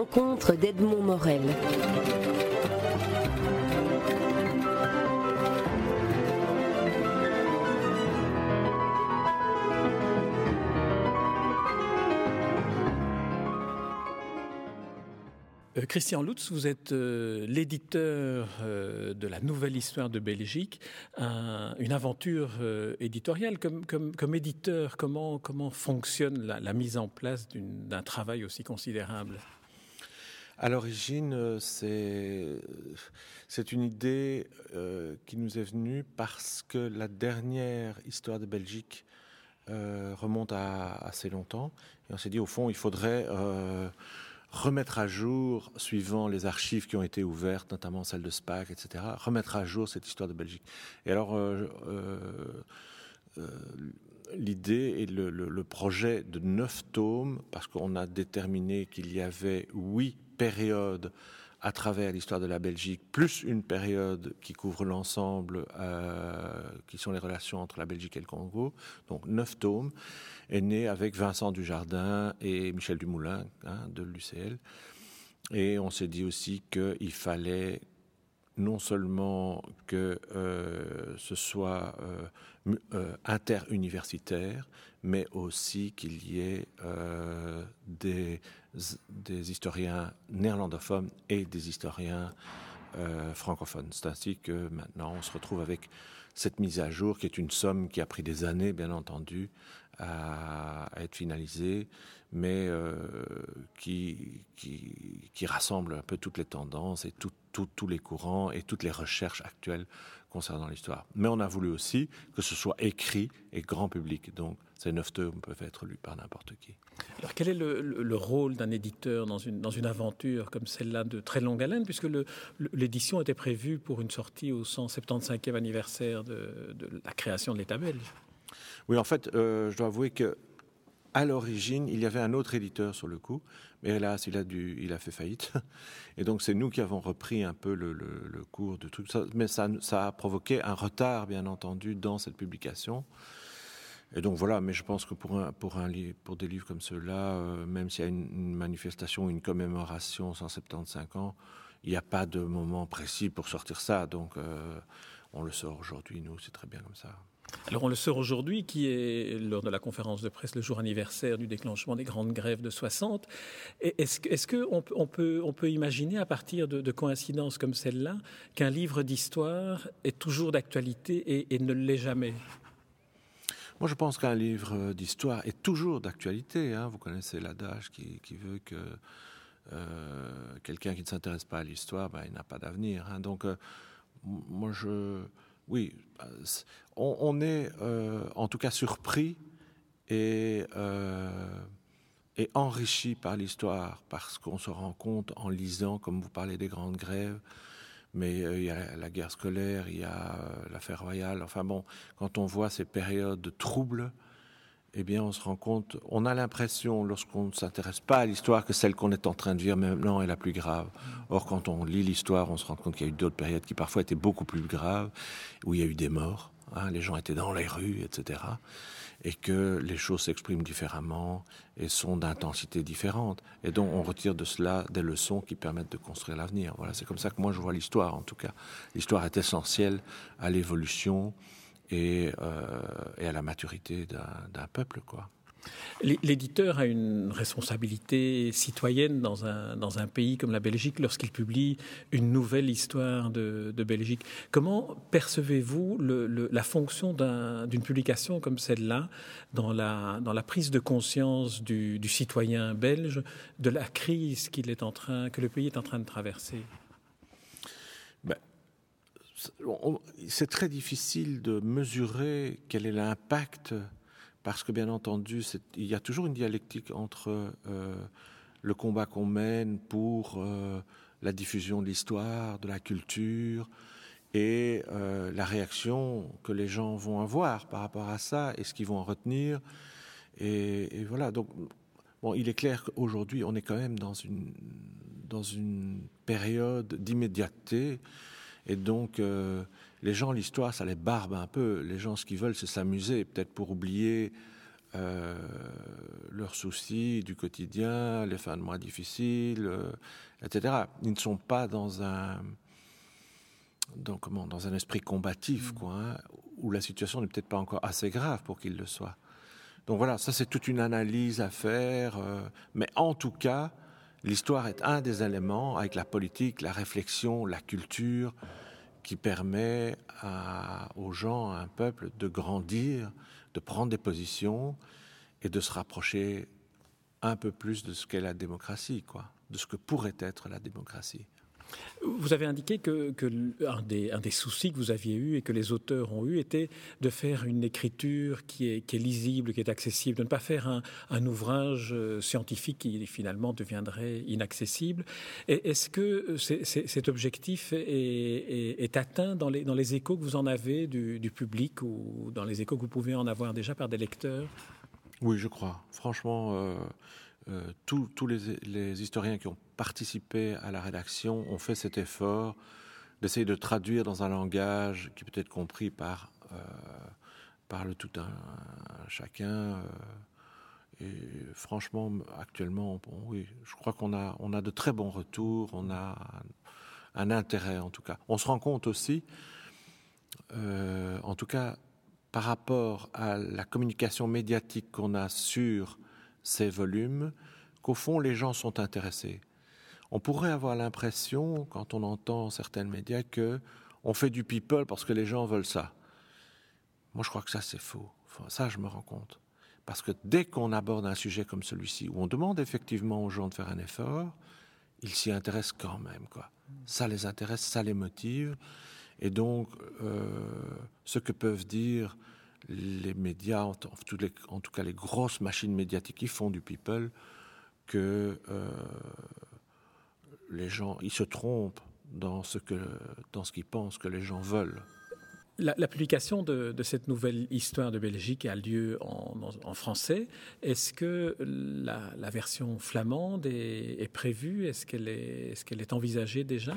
rencontre d'Edmond Morel. Euh, Christian Lutz, vous êtes euh, l'éditeur euh, de la nouvelle histoire de Belgique, une aventure éditoriale. Comme, éditeur, comment, comment fonctionne la, mise en place d'un travail aussi considérable? À l'origine, c'est une idée qui nous est venue parce que la dernière histoire de Belgique remonte à assez longtemps. Et on s'est dit, au fond, il faudrait remettre à jour, suivant les archives qui ont été ouvertes, notamment celles de SPAC, etc., remettre à jour cette histoire de Belgique. Et alors, euh, euh, euh, l'idée et le, projet de neuf tomes, parce qu'on a déterminé qu'il y avait huit périodes à travers l'histoire de la Belgique, plus une période qui couvre l'ensemble, qui sont les relations entre la Belgique et le Congo, donc neuf tomes est né avec Vincent Dujardin et Michel Dumoulin hein, de l'UCL. Et on s'est dit aussi qu'il fallait non seulement que euh, ce soit euh, euh, interuniversitaire, mais aussi qu'il y ait des, des, historiens néerlandophones et des historiens francophones. C'est ainsi que maintenant on se retrouve avec cette mise à jour qui est une somme qui a pris des années, bien entendu, à, être finalisé, mais euh, qui, rassemble un peu toutes les tendances et tous les courants et toutes les recherches actuelles concernant l'histoire. Mais on a voulu aussi que ce soit écrit et grand public. Donc ces neuf tomes peuvent être lus par n'importe qui. Alors quel est le, rôle d'un éditeur dans une, dans une aventure comme celle-là de très longue haleine, puisque l'édition était prévue pour une sortie au 175e anniversaire de, de la création de l'État belge? Oui, en fait, euh, je dois avouer que à l'origine, il y avait un autre éditeur sur le coup, mais hélas, il a, fait faillite. Et donc, c'est nous qui avons repris un peu le, cours de tout ça. Mais ça, a provoqué un retard, bien entendu, dans cette publication. Et donc voilà, mais je pense que pour, des livres comme ceux-là, euh, même s'il y a une, manifestation, une commémoration 175 ans, il n'y a pas de moment précis pour sortir ça. Donc euh, on le sort aujourd'hui, nous, c'est très bien comme ça. Alors on le sort aujourd'hui, qui est lors de la conférence de presse le jour anniversaire du déclenchement des grandes grèves de 60. Est-ce qu'on on peut, on peut imaginer à partir de, coïncidences comme celle-là qu'un livre d'histoire est toujours d'actualité et, ne l'est jamais? Moi, je pense qu'un livre d'histoire est toujours d'actualité. Hein. Vous connaissez l'adage qui, veut que euh, quelqu'un qui ne s'intéresse pas à l'histoire, ben, il n'a pas d'avenir. Hein. Donc, euh, moi, je, oui, on, est euh, en tout cas surpris et, euh, et enrichi par l'histoire parce qu'on se rend compte en lisant, comme vous parlez des grandes grèves, mais euh, il y a la guerre scolaire, il y a l'affaire royale. Enfin bon, quand on voit ces périodes de troubles, eh bien, on se rend compte, on a l'impression, lorsqu'on ne s'intéresse pas à l'histoire, que celle qu'on est en train de vivre maintenant est la plus grave. Or, quand on lit l'histoire, on se rend compte qu'il y a eu d'autres périodes qui parfois étaient beaucoup plus graves, où il y a eu des morts, hein, les gens étaient dans les rues, etc. Et que les choses s'expriment différemment et sont d'intensité différente. Et donc, on retire de cela des leçons qui permettent de construire l'avenir. Voilà, c'est comme ça que moi je vois l'histoire, en tout cas. L'histoire est essentielle à l'évolution et, euh, et à la maturité d'un peuple, quoi. L'éditeur a une responsabilité citoyenne dans un, dans un pays comme la Belgique lorsqu'il publie une nouvelle histoire de, de Belgique. Comment percevez-vous la fonction d'une publication comme celle-là dans la, dans la prise de conscience du, du citoyen belge de la crise qu'il est en train, que le pays est en train de traverser? C'est très difficile de mesurer quel est l'impact, parce que bien entendu, il y a toujours une dialectique entre euh, le combat qu'on mène pour euh, la diffusion de l'histoire, de la culture, et euh, la réaction que les gens vont avoir par rapport à ça, et ce qu'ils vont en retenir. Et, voilà, donc, bon, il est clair qu'aujourd'hui, on est quand même dans une, dans une période d'immédiateté et donc, euh, les gens, l'histoire, ça les barbe un peu. Les gens, ce qu'ils veulent, c'est s'amuser, peut-être pour oublier euh, leurs soucis du quotidien, les fins de mois difficiles, euh, etc. Ils ne sont pas dans un, dans, comment, dans un esprit combatif, quoi, hein, où la situation n'est peut-être pas encore assez grave pour qu'ils le soient. Donc voilà, ça c'est toute une analyse à faire, euh, mais en tout cas, l'histoire est un des éléments avec la politique, la réflexion, la culture, qui permet aux gens, à un peuple, de grandir, de prendre des positions et de se rapprocher un peu plus de ce qu'est la démocratie, quoi, de ce que pourrait être la démocratie. Vous avez indiqué que, un, des, soucis que vous aviez eu et que les auteurs ont eu était de faire une écriture qui est, lisible, qui est accessible, de ne pas faire un, ouvrage euh, scientifique qui finalement deviendrait inaccessible. Est-ce que cet objectif est, atteint dans les, échos que vous en avez du, du, public ou dans les échos que vous pouvez en avoir déjà par des lecteurs? Oui, je crois. Franchement. Euh euh, tous les, historiens qui ont participé à la rédaction ont fait cet effort d'essayer de traduire dans un langage qui peut être compris par, euh, par le tout un, chacun. Euh, et franchement, actuellement, oui, je crois qu'on a, on a de très bons retours, on a un, intérêt en tout cas. On se rend compte aussi, en tout cas, par rapport à la communication médiatique qu'on a sur ces volumes qu'au fond les gens sont intéressés. On pourrait avoir l'impression, quand on entend certains médias, que on fait du people parce que les gens veulent ça. Moi, je crois que ça, c'est faux. ça, je me rends compte. Parce que dès qu'on aborde un sujet comme celui-ci, où on demande effectivement aux gens de faire un effort, ils s'y intéressent quand même. Quoi. Ça les intéresse, ça les motive. Et donc, euh, ce que peuvent dire les médias, en, tout cas les grosses machines médiatiques qui font du people, que euh, les gens, ils se trompent dans ce que, dans ce qu'ils pensent que les gens veulent. La, publication de, cette nouvelle histoire de Belgique a lieu en, français. Est-ce que la, version flamande est, prévue? Est-ce qu'elle est, est, qu'elle est envisagée déjà?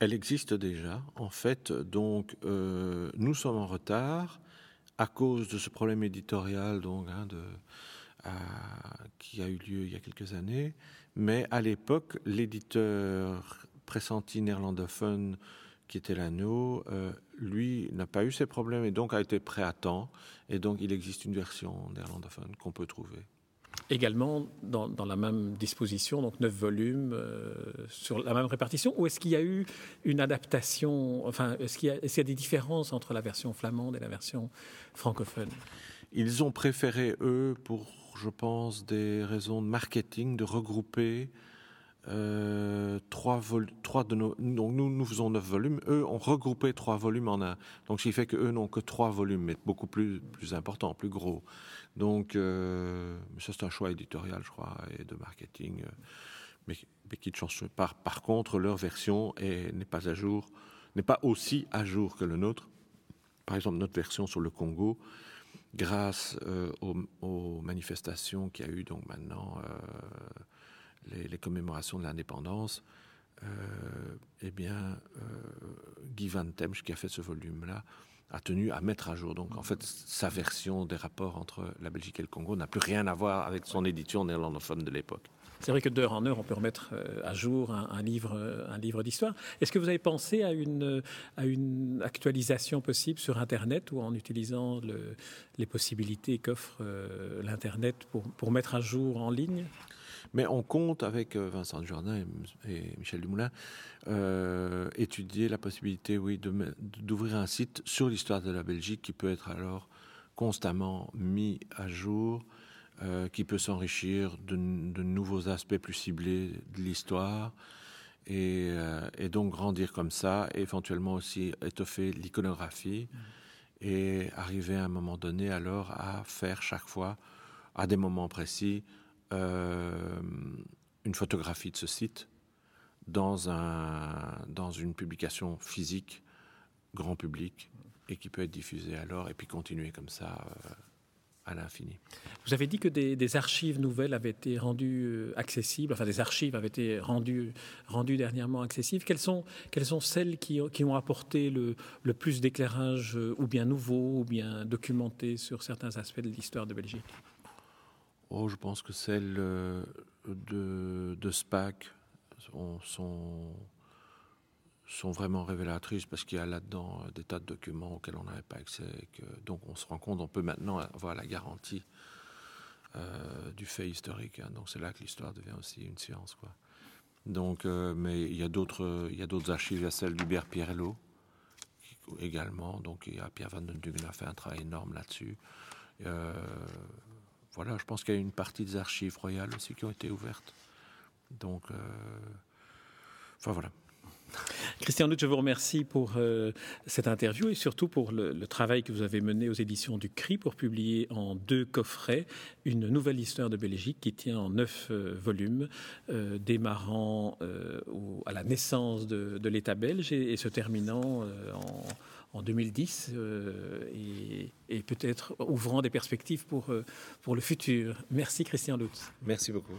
Elle existe déjà. En fait, donc, euh, nous sommes en retard à cause de ce problème éditorial donc, hein, de, qui a eu lieu il y a quelques années. Mais à l'époque, l'éditeur pressenti néerlandophone qui était l'anneau, euh, lui n'a pas eu ces problèmes et donc a été prêt à temps. Et donc il existe une version néerlandophone qu'on peut trouver. Également dans, la même disposition, donc neuf volumes euh, sur la même répartition, ou est-ce qu'il y a eu une adaptation, enfin, est-ce qu'il y, a des différences entre la version flamande et la version francophone? Ils ont préféré, eux, pour, je pense, des raisons de marketing, de regrouper euh, trois, trois de nos. Donc nous, nous faisons neuf volumes. Eux ont regroupé trois volumes en un. Donc ce qui fait qu'eux n'ont que trois volumes, mais beaucoup plus, plus importants, plus gros. Donc euh, ça c'est un choix éditorial, je crois, et de marketing. Euh, mais, qui ne change pas. Par contre, leur version n'est pas à jour, n'est pas aussi à jour que le nôtre. Par exemple, notre version sur le Congo, grâce aux, aux, manifestations qu'il y a eu donc maintenant les, commémorations de l'indépendance, euh, eh bien, euh, Guy Van Temsch, qui a fait ce volume-là, a tenu à mettre à jour. Donc, en fait, sa version des rapports entre la Belgique et le Congo n'a plus rien à voir avec son édition néerlandophone de l'époque. C'est vrai que d'heure en heure, on peut remettre euh, à jour un, livre, un livre d'histoire. Est-ce que vous avez pensé à une, à une actualisation possible sur Internet ou en utilisant le, les possibilités qu'offre l'Internet pour, pour mettre à jour en ligne? Mais on compte avec euh, Vincent Jardin et, Michel Dumoulin euh, étudier la possibilité, oui, d'ouvrir un site sur l'histoire de la Belgique qui peut être alors constamment mis à jour, euh, qui peut s'enrichir de, nouveaux aspects plus ciblés de l'histoire. Et, donc grandir comme ça, et éventuellement aussi étoffer l'iconographie et arriver à un moment donné alors à faire chaque fois, à des moments précis, euh, une photographie de ce site dans, un, dans une publication physique, grand public, et qui peut être diffusée alors, et puis continuer comme ça euh, à l'infini. Vous avez dit que des, archives nouvelles avaient été rendues euh, accessibles, enfin des archives avaient été rendues, rendues dernièrement accessibles. Quelles sont, celles qui, qui ont apporté le, le plus d'éclairage, ou bien nouveau, ou bien documenté sur certains aspects de l'histoire de Belgique? Oh, je pense que celles de, de SPAC sont, vraiment révélatrices parce qu'il y a là-dedans des tas de documents auxquels on n'avait pas accès. Donc on se rend compte, on peut maintenant avoir la garantie du fait historique. Hein. donc c'est là que l'histoire devient aussi une science. Quoi. Donc, mais il y a d'autres, archives. Il y a celle d'Hubert Pierrelot également. Donc, il y a Pierre Van den a fait un travail énorme là-dessus. Euh, voilà, je pense qu'il y a une partie des archives royales aussi qui ont été ouvertes. Donc, euh, enfin voilà. Christian Lutz, je vous remercie pour euh, cette interview et surtout pour le, travail que vous avez mené aux éditions du CRI pour publier en deux coffrets une nouvelle histoire de Belgique qui tient en neuf euh, volumes, euh, démarrant à la naissance de, l'État belge et, se terminant en, 2010 et, et peut-être ouvrant des perspectives pour, pour le futur. Merci Christian Lutz. Merci beaucoup.